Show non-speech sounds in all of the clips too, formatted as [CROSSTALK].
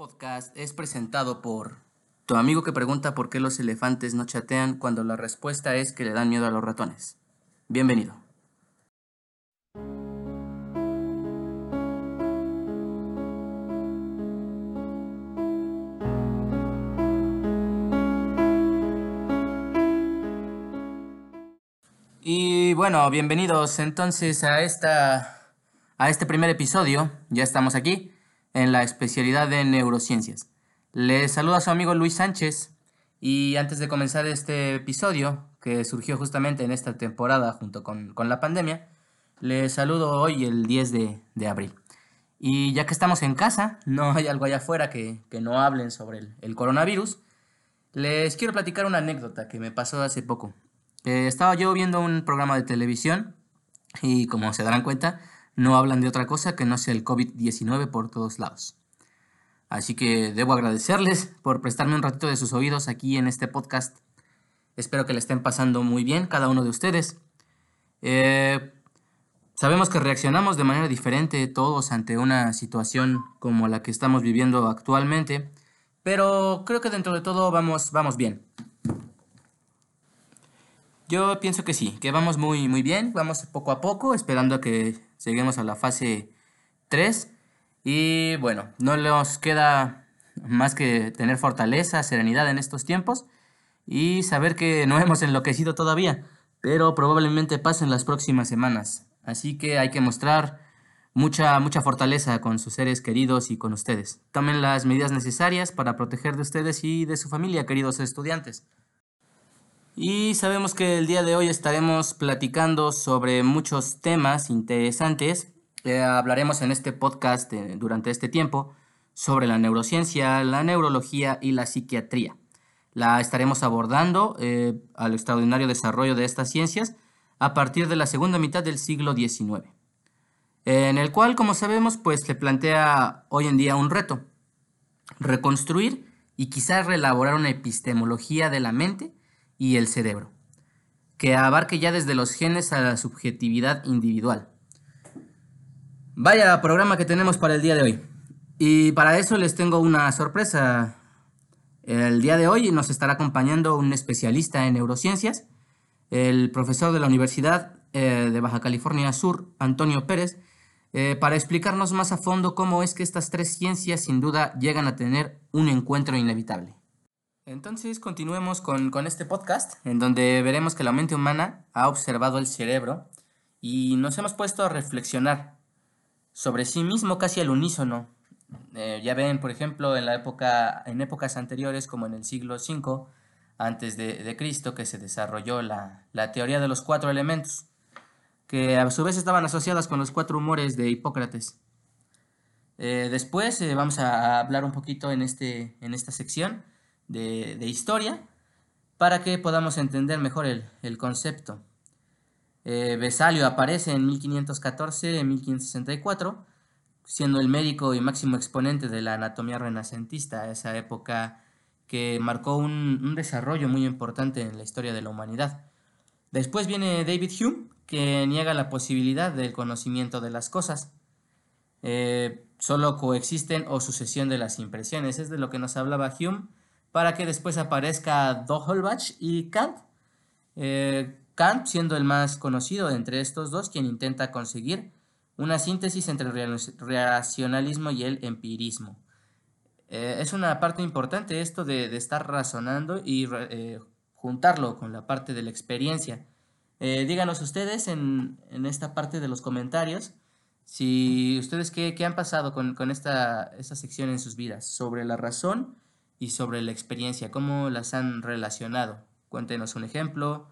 podcast es presentado por tu amigo que pregunta por qué los elefantes no chatean cuando la respuesta es que le dan miedo a los ratones. Bienvenido. Y bueno, bienvenidos entonces a esta a este primer episodio. Ya estamos aquí en la especialidad de neurociencias. Les saluda su amigo Luis Sánchez y antes de comenzar este episodio, que surgió justamente en esta temporada junto con, la pandemia, les saludo hoy el 10 de, abril. Y ya que estamos en casa, [LAUGHS] no hay algo allá afuera que, no hablen sobre el, coronavirus, les quiero platicar una anécdota que me pasó hace poco. Eh, estaba yo viendo un programa de televisión y como se darán cuenta, no hablan de otra cosa que no sea el COVID-19 por todos lados. Así que debo agradecerles por prestarme un ratito de sus oídos aquí en este podcast. Espero que le estén pasando muy bien cada uno de ustedes. Eh, sabemos que reaccionamos de manera diferente todos ante una situación como la que estamos viviendo actualmente, pero creo que dentro de todo vamos, vamos bien. Yo pienso que sí, que vamos muy, muy bien, vamos poco a poco, esperando a que Seguimos a la fase 3. Y bueno, no nos queda más que tener fortaleza, serenidad en estos tiempos y saber que no [LAUGHS] hemos enloquecido todavía, pero probablemente pasen las próximas semanas. Así que hay que mostrar mucha, mucha fortaleza con sus seres queridos y con ustedes. Tomen las medidas necesarias para proteger de ustedes y de su familia, queridos estudiantes. Y sabemos que el día de hoy estaremos platicando sobre muchos temas interesantes. Eh, hablaremos en este podcast eh, durante este tiempo sobre la neurociencia, la neurología y la psiquiatría. La estaremos abordando eh, al extraordinario desarrollo de estas ciencias a partir de la segunda mitad del siglo XIX, en el cual, como sabemos, pues se plantea hoy en día un reto, reconstruir y quizás reelaborar una epistemología de la mente y el cerebro, que abarque ya desde los genes a la subjetividad individual. Vaya programa que tenemos para el día de hoy. Y para eso les tengo una sorpresa. El día de hoy nos estará acompañando un especialista en neurociencias, el profesor de la Universidad eh, de Baja California Sur, Antonio Pérez, eh, para explicarnos más a fondo cómo es que estas tres ciencias sin duda llegan a tener un encuentro inevitable. Entonces continuemos con, este podcast, en donde veremos que la mente humana ha observado el cerebro y nos hemos puesto a reflexionar sobre sí mismo casi al unísono. Eh, ya ven, por ejemplo, en, la época, en épocas anteriores, como en el siglo V antes de, Cristo, que se desarrolló la, teoría de los cuatro elementos, que a su vez estaban asociadas con los cuatro humores de Hipócrates. Eh, después eh, vamos a hablar un poquito en, este, en esta sección de, historia para que podamos entender mejor el, concepto. Eh, Besalio aparece en 1514, 1564, siendo el médico y máximo exponente de la anatomía renacentista, esa época que marcó un, desarrollo muy importante en la historia de la humanidad. Después viene David Hume, que niega la posibilidad del conocimiento de las cosas. Eh, solo coexisten o sucesión de las impresiones. Es de lo que nos hablaba Hume para que después aparezca Doholbach y Kant. Eh, Kant siendo el más conocido entre estos dos, quien intenta conseguir una síntesis entre el racionalismo y el empirismo. Eh, es una parte importante esto de, estar razonando y eh, juntarlo con la parte de la experiencia. díganos ustedes en, esta parte de los comentarios si ustedes qué, han pasado con, esta, esta sección en sus vidas sobre la razón y sobre la experiencia, cómo las han relacionado. Cuéntenos un ejemplo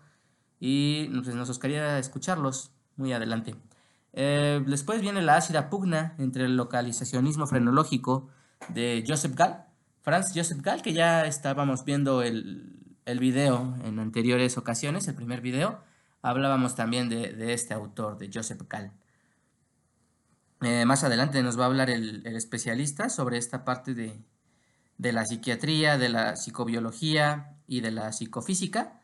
y pues, nos gustaría escucharlos muy adelante. Eh, después viene la ácida pugna entre el localizacionismo frenológico de Joseph Gall, Franz Joseph Gall, que ya estábamos viendo el, el video en anteriores ocasiones, el primer video, hablábamos también de, este autor, de Joseph Gall. Eh, más adelante nos va a hablar el especialista sobre esta parte de, de la psiquiatría, de la psicobiología y de la psicofísica,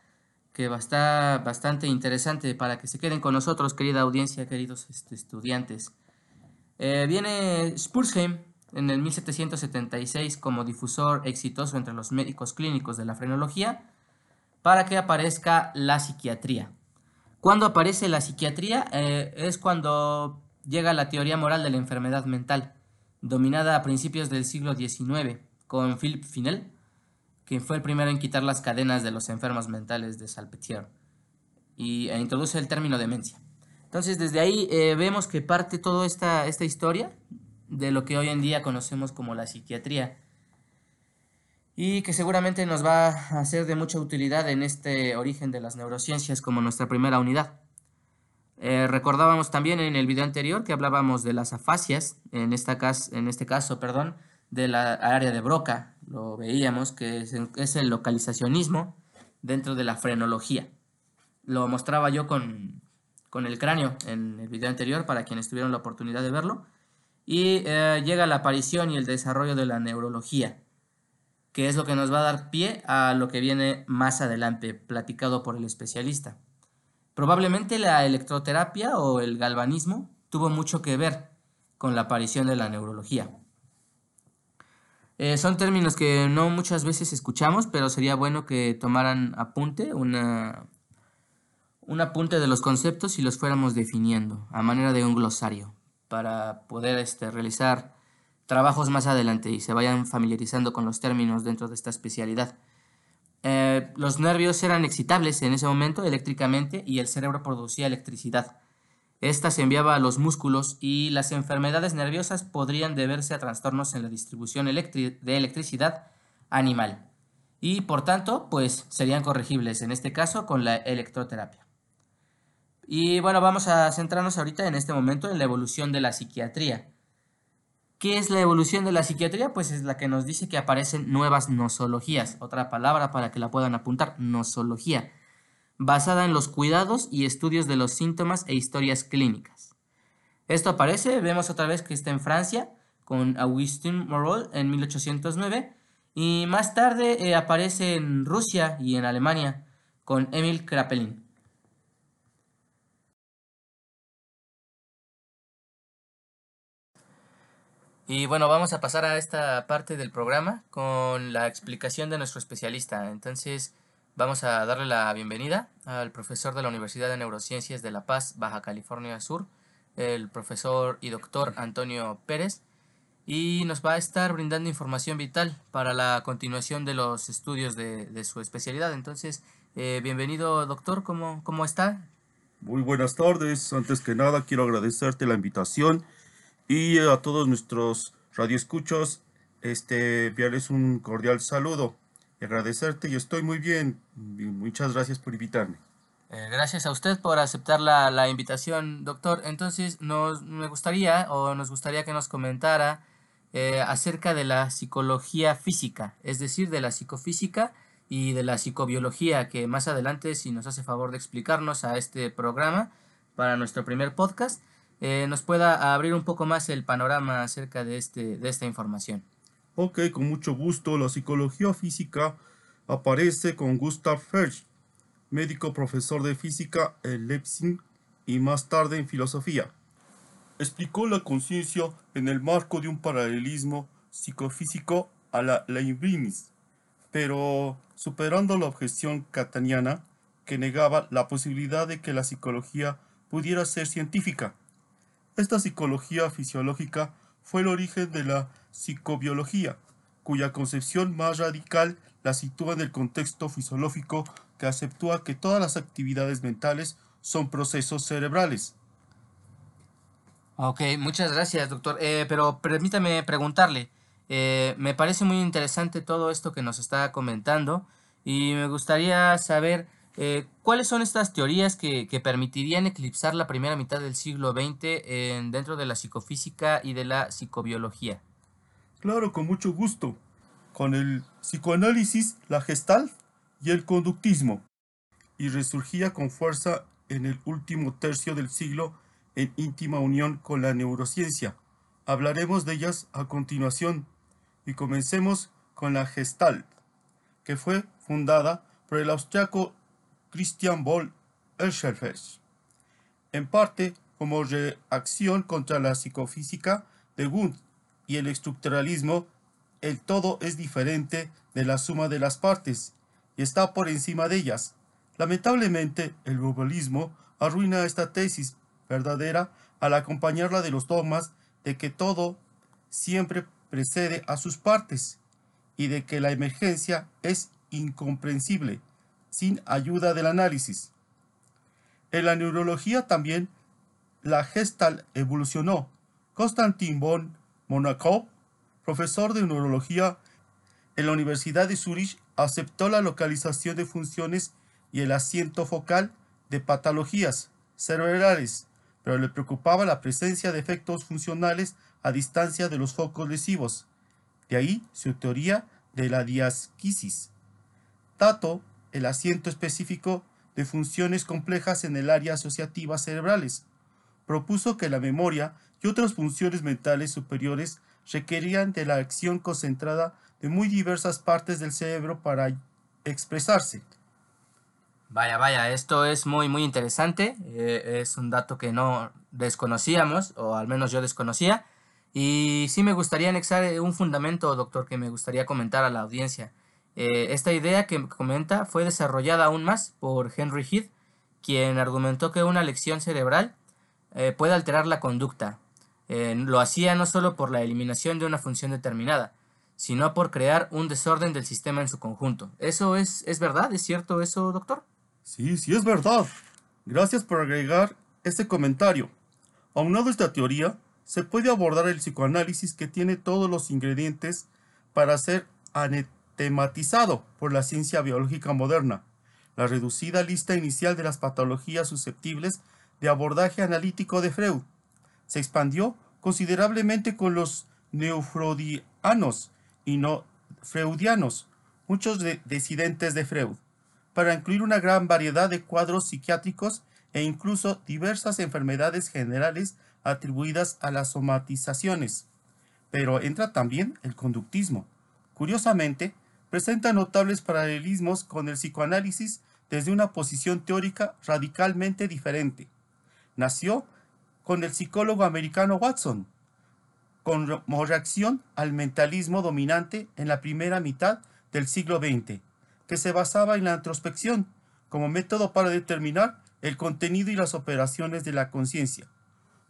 que estar bastante interesante para que se queden con nosotros, querida audiencia, queridos este, estudiantes. Eh, viene Spurzheim, en el 1776 como difusor exitoso entre los médicos clínicos de la frenología para que aparezca la psiquiatría. Cuando aparece la psiquiatría eh, es cuando llega la teoría moral de la enfermedad mental, dominada a principios del siglo XIX, con Philip Finel, quien fue el primero en quitar las cadenas de los enfermos mentales de Salpetier y e introduce el término demencia. Entonces, desde ahí eh, vemos que parte toda esta, esta historia de lo que hoy en día conocemos como la psiquiatría y que seguramente nos va a ser de mucha utilidad en este origen de las neurociencias como nuestra primera unidad. Eh, recordábamos también en el video anterior que hablábamos de las afasias, en, esta en este caso, perdón, de la área de Broca, lo veíamos que es, el localizacionismo dentro de la frenología. Lo mostraba yo con, con el cráneo en el video anterior para quienes tuvieron la oportunidad de verlo. Y eh, llega la aparición y el desarrollo de la neurología, que es lo que nos va a dar pie a lo que viene más adelante, platicado por el especialista. Probablemente la electroterapia o el galvanismo tuvo mucho que ver con la aparición de la neurología. Eh, son términos que no muchas veces escuchamos, pero sería bueno que tomaran apunte, una, un apunte de los conceptos y los fuéramos definiendo a manera de un glosario para poder este, realizar trabajos más adelante y se vayan familiarizando con los términos dentro de esta especialidad. Eh, los nervios eran excitables en ese momento eléctricamente y el cerebro producía electricidad. Esta se enviaba a los músculos y las enfermedades nerviosas podrían deberse a trastornos en la distribución de electricidad animal y por tanto pues serían corregibles en este caso con la electroterapia. Y bueno, vamos a centrarnos ahorita en este momento en la evolución de la psiquiatría. ¿Qué es la evolución de la psiquiatría? Pues es la que nos dice que aparecen nuevas nosologías. Otra palabra para que la puedan apuntar, nosología, basada en los cuidados y estudios de los síntomas e historias clínicas. Esto aparece, vemos otra vez que está en Francia, con Augustin Morol en 1809, y más tarde eh, aparece en Rusia y en Alemania, con Emil Kraepelin. Y bueno, vamos a pasar a esta parte del programa con la explicación de nuestro especialista. Entonces, vamos a darle la bienvenida al profesor de la Universidad de Neurociencias de La Paz, Baja California Sur, el profesor y doctor Antonio Pérez, y nos va a estar brindando información vital para la continuación de los estudios de, su especialidad. Entonces, eh, bienvenido, doctor, ¿cómo, ¿cómo está? Muy buenas tardes. Antes que nada, quiero agradecerte la invitación y a todos nuestros radioescuchos, este, enviarles un cordial saludo agradecerte. Yo estoy muy bien. Muchas gracias por invitarme. Eh, gracias a usted por aceptar la, la invitación, doctor. Entonces, nos, me gustaría o nos gustaría que nos comentara eh, acerca de la psicología física, es decir, de la psicofísica y de la psicobiología, que más adelante, si nos hace favor de explicarnos a este programa para nuestro primer podcast, eh, nos pueda abrir un poco más el panorama acerca de, este, de esta información. Ok, con mucho gusto. La psicología física aparece con Gustav Hertz, médico profesor de física en Leipzig y más tarde en filosofía. Explicó la conciencia en el marco de un paralelismo psicofísico a la Leibniz, pero superando la objeción cataniana que negaba la posibilidad de que la psicología pudiera ser científica. Esta psicología fisiológica fue el origen de la psicobiología, cuya concepción más radical la sitúa en el contexto fisiológico que aceptúa que todas las actividades mentales son procesos cerebrales. Ok, muchas gracias, doctor. Eh, pero permítame preguntarle, eh, me parece muy interesante todo esto que nos está comentando y me gustaría saber eh, ¿Cuáles son estas teorías que, permitirían eclipsar la primera mitad del siglo XX dentro de la psicofísica y de la psicobiología? Claro, con mucho gusto. Con el psicoanálisis, la gestal y el conductismo. Y resurgía con fuerza en el último tercio del siglo en íntima unión con la neurociencia. Hablaremos de ellas a continuación y comencemos con la Gestalt, que fue fundada por el austriaco Christian Boll en parte como reacción contra la psicofísica de Wundt y el estructuralismo, el todo es diferente de la suma de las partes y está por encima de ellas. Lamentablemente, el globalismo arruina esta tesis verdadera al acompañarla de los dogmas de que todo siempre precede a sus partes y de que la emergencia es incomprensible sin ayuda del análisis. En la neurología también la gestal evolucionó. Konstantin von Monakov, profesor de neurología en la Universidad de Zurich, aceptó la localización de funciones y el asiento focal de patologías cerebrales, pero le preocupaba la presencia de efectos funcionales a distancia de los focos lesivos. De ahí su teoría de la diasquisis. Tato, el asiento específico de funciones complejas en el área asociativa cerebrales. Propuso que la memoria y otras funciones mentales superiores requerían de la acción concentrada de muy diversas partes del cerebro para expresarse. Vaya, vaya, esto es muy, muy interesante. Eh, es un dato que no desconocíamos, o al menos yo desconocía. Y sí me gustaría anexar un fundamento, doctor, que me gustaría comentar a la audiencia. Eh, esta idea que comenta fue desarrollada aún más por Henry Heath, quien argumentó que una lección cerebral eh, puede alterar la conducta. Lo hacía no solo por la eliminación de una función determinada, sino por crear un desorden del sistema en su conjunto. ¿Eso es, es verdad? ¿Es cierto eso, doctor? Sí, sí es verdad. Gracias por agregar este comentario. Aunado esta teoría, se puede abordar el psicoanálisis que tiene todos los ingredientes para ser anetematizado por la ciencia biológica moderna. La reducida lista inicial de las patologías susceptibles de abordaje analítico de Freud se expandió considerablemente con los neufrodianos y no freudianos, muchos de disidentes de Freud para incluir una gran variedad de cuadros psiquiátricos e incluso diversas enfermedades generales atribuidas a las somatizaciones. Pero entra también el conductismo. Curiosamente, presenta notables paralelismos con el psicoanálisis desde una posición teórica radicalmente diferente. Nació con el psicólogo americano Watson, como reacción al mentalismo dominante en la primera mitad del siglo XX que se basaba en la introspección como método para determinar el contenido y las operaciones de la conciencia.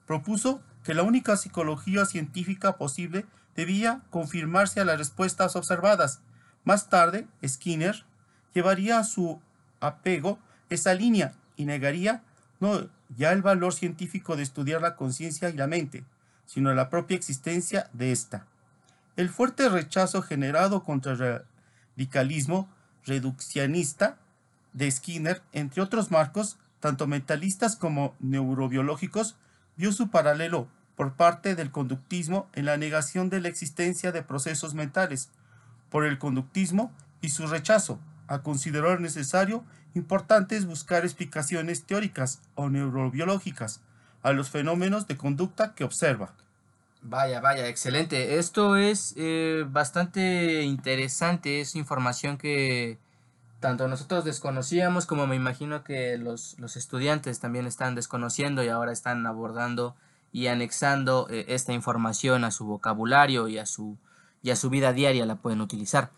Propuso que la única psicología científica posible debía confirmarse a las respuestas observadas. Más tarde, Skinner llevaría a su apego esa línea y negaría no ya el valor científico de estudiar la conciencia y la mente, sino la propia existencia de ésta. El fuerte rechazo generado contra el radicalismo reduccionista de Skinner, entre otros marcos, tanto mentalistas como neurobiológicos, vio su paralelo por parte del conductismo en la negación de la existencia de procesos mentales, por el conductismo y su rechazo a considerar necesario importante es buscar explicaciones teóricas o neurobiológicas a los fenómenos de conducta que observa. Vaya, vaya, excelente. Esto es eh, bastante interesante, es información que tanto nosotros desconocíamos como me imagino que los, estudiantes también están desconociendo y ahora están abordando y anexando eh, esta información a su vocabulario y a su, y a su vida diaria la pueden utilizar.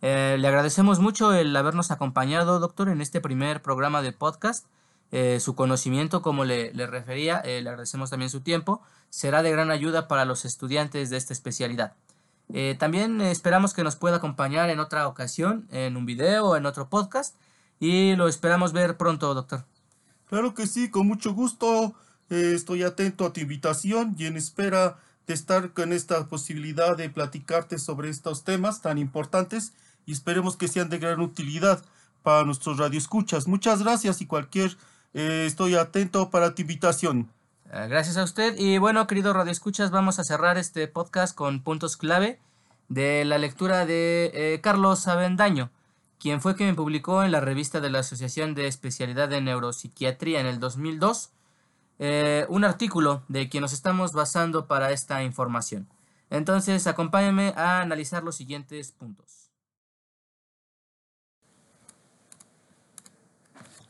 Eh, le agradecemos mucho el habernos acompañado, doctor, en este primer programa de podcast. Eh, su conocimiento, como le, refería, eh, le agradecemos también su tiempo, será de gran ayuda para los estudiantes de esta especialidad. También esperamos que nos pueda acompañar en otra ocasión, en un video o en otro podcast, y lo esperamos ver pronto, doctor. Claro que sí, con mucho gusto. estoy atento a tu invitación y en espera de estar con esta posibilidad de platicarte sobre estos temas tan importantes y esperemos que sean de gran utilidad para nuestros radioescuchas. Muchas gracias y cualquier eh, estoy atento para tu invitación. Ah, gracias a usted. Y bueno, querido Radio Escuchas, vamos a cerrar este podcast con puntos clave de la lectura de eh, Carlos Avendaño, quien fue quien publicó en la revista de la Asociación de Especialidad de Neuropsiquiatría en el 2002 eh, un artículo de quien nos estamos basando para esta información. Entonces, acompáñenme a analizar los siguientes puntos.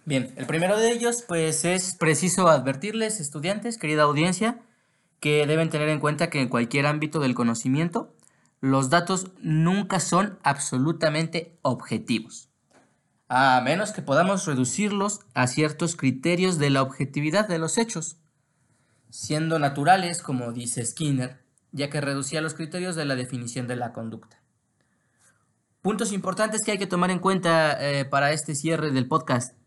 Bien, el primero de ellos, pues es preciso advertirles, estudiantes, querida audiencia, que deben tener en cuenta que en cualquier ámbito del conocimiento, los datos nunca son absolutamente objetivos, a menos que podamos reducirlos a ciertos criterios de la objetividad de los hechos, siendo naturales, como dice Skinner, ya que reducía los criterios de la definición de la conducta. Puntos importantes que hay que tomar en cuenta eh, para este cierre del podcast.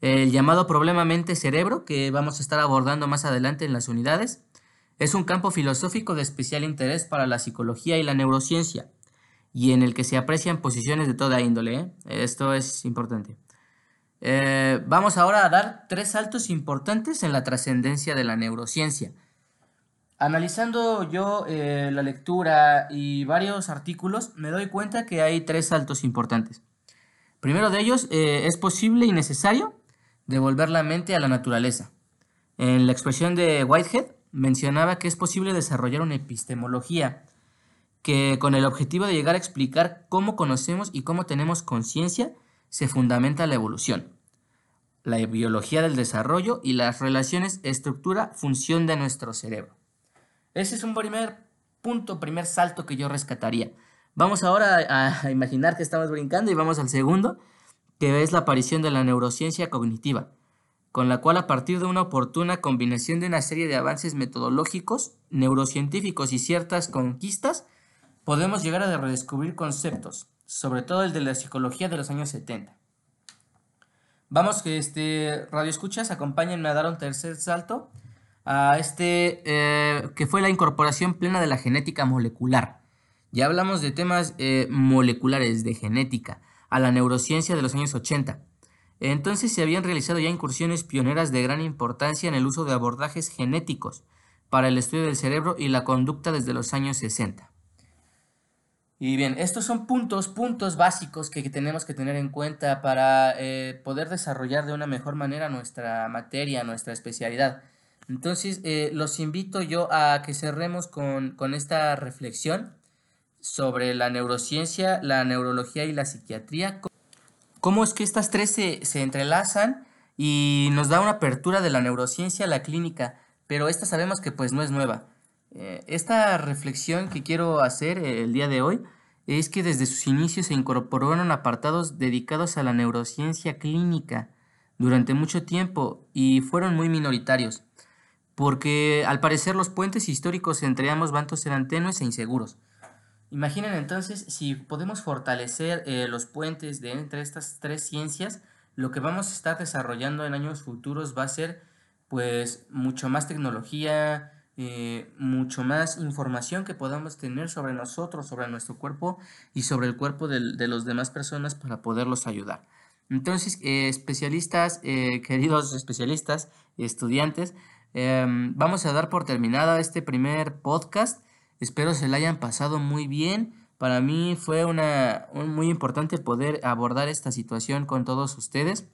El llamado problema mente-cerebro, que vamos a estar abordando más adelante en las unidades, es un campo filosófico de especial interés para la psicología y la neurociencia, y en el que se aprecian posiciones de toda índole. ¿eh? Esto es importante. Eh, vamos ahora a dar tres saltos importantes en la trascendencia de la neurociencia. Analizando yo eh, la lectura y varios artículos, me doy cuenta que hay tres saltos importantes. Primero de ellos, es posible y necesario devolver la mente a la naturaleza. En la expresión de Whitehead, mencionaba que es posible desarrollar una epistemología que con el objetivo de llegar a explicar cómo conocemos y cómo tenemos conciencia se fundamenta la evolución, la biología del desarrollo y las relaciones estructura-función de nuestro cerebro. Ese es un primer punto, primer salto que yo rescataría. Vamos ahora a, imaginar que estamos brincando y vamos al segundo, que es la aparición de la neurociencia cognitiva con la cual a partir de una oportuna combinación de una serie de avances metodológicos, neurocientíficos y ciertas conquistas, podemos llegar a redescubrir conceptos, sobre todo el de la psicología de los años 70. Vamos que este radio escuchas, acompáñenme a dar un tercer salto a este eh, que fue la incorporación plena de la genética molecular. Ya hablamos de temas eh, moleculares de genética a la neurociencia de los años 80 entonces se habían realizado ya incursiones pioneras de gran importancia en el uso de abordajes genéticos para el estudio del cerebro y la conducta desde los años 60. Y bien, estos son puntos, puntos básicos que, tenemos que tener en cuenta para eh, poder desarrollar de una mejor manera nuestra materia, nuestra especialidad. Entonces, eh, los invito yo a que cerremos con, con esta reflexión sobre la neurociencia, la neurología y la psiquiatría cómo es que estas tres se, entrelazan y nos da una apertura de la neurociencia a la clínica, pero esta sabemos que pues no es nueva. Eh, esta reflexión que quiero hacer eh, el día de hoy es que desde sus inicios se incorporaron apartados dedicados a la neurociencia clínica durante mucho tiempo y fueron muy minoritarios, porque al parecer los puentes históricos entre ambos bandos eran tenues e inseguros. Imaginen entonces si podemos fortalecer eh, los puentes de entre estas tres ciencias, lo que vamos a estar desarrollando en años futuros va a ser pues mucho más tecnología, eh, mucho más información que podamos tener sobre nosotros, sobre nuestro cuerpo y sobre el cuerpo de, los demás personas para poderlos ayudar. Entonces, eh, especialistas, queridos especialistas, estudiantes, em, vamos a dar por terminado este primer podcast. Espero se la hayan pasado muy bien. Para mí fue una, muy importante poder abordar esta situación con todos ustedes.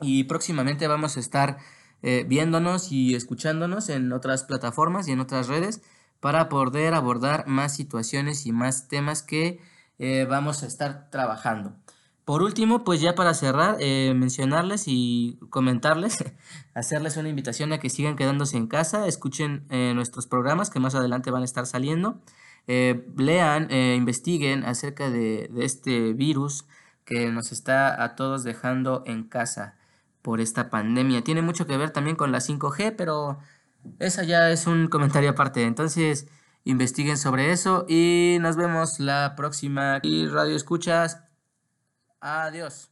Y próximamente vamos a estar eh, viéndonos y escuchándonos en otras plataformas y en otras redes para poder abordar más situaciones y más temas que eh, vamos a estar trabajando. Por último, pues ya para cerrar, eh, mencionarles y comentarles, [LAUGHS] hacerles una invitación a que sigan quedándose en casa, escuchen eh, nuestros programas que más adelante van a estar saliendo, eh, lean, investiguen acerca de, de, este virus que nos está a todos dejando en casa por esta pandemia. Tiene mucho que ver también con la 5G, pero esa ya es un comentario aparte. Entonces, investiguen sobre eso y nos vemos la próxima. Y Radio Escuchas. Adiós.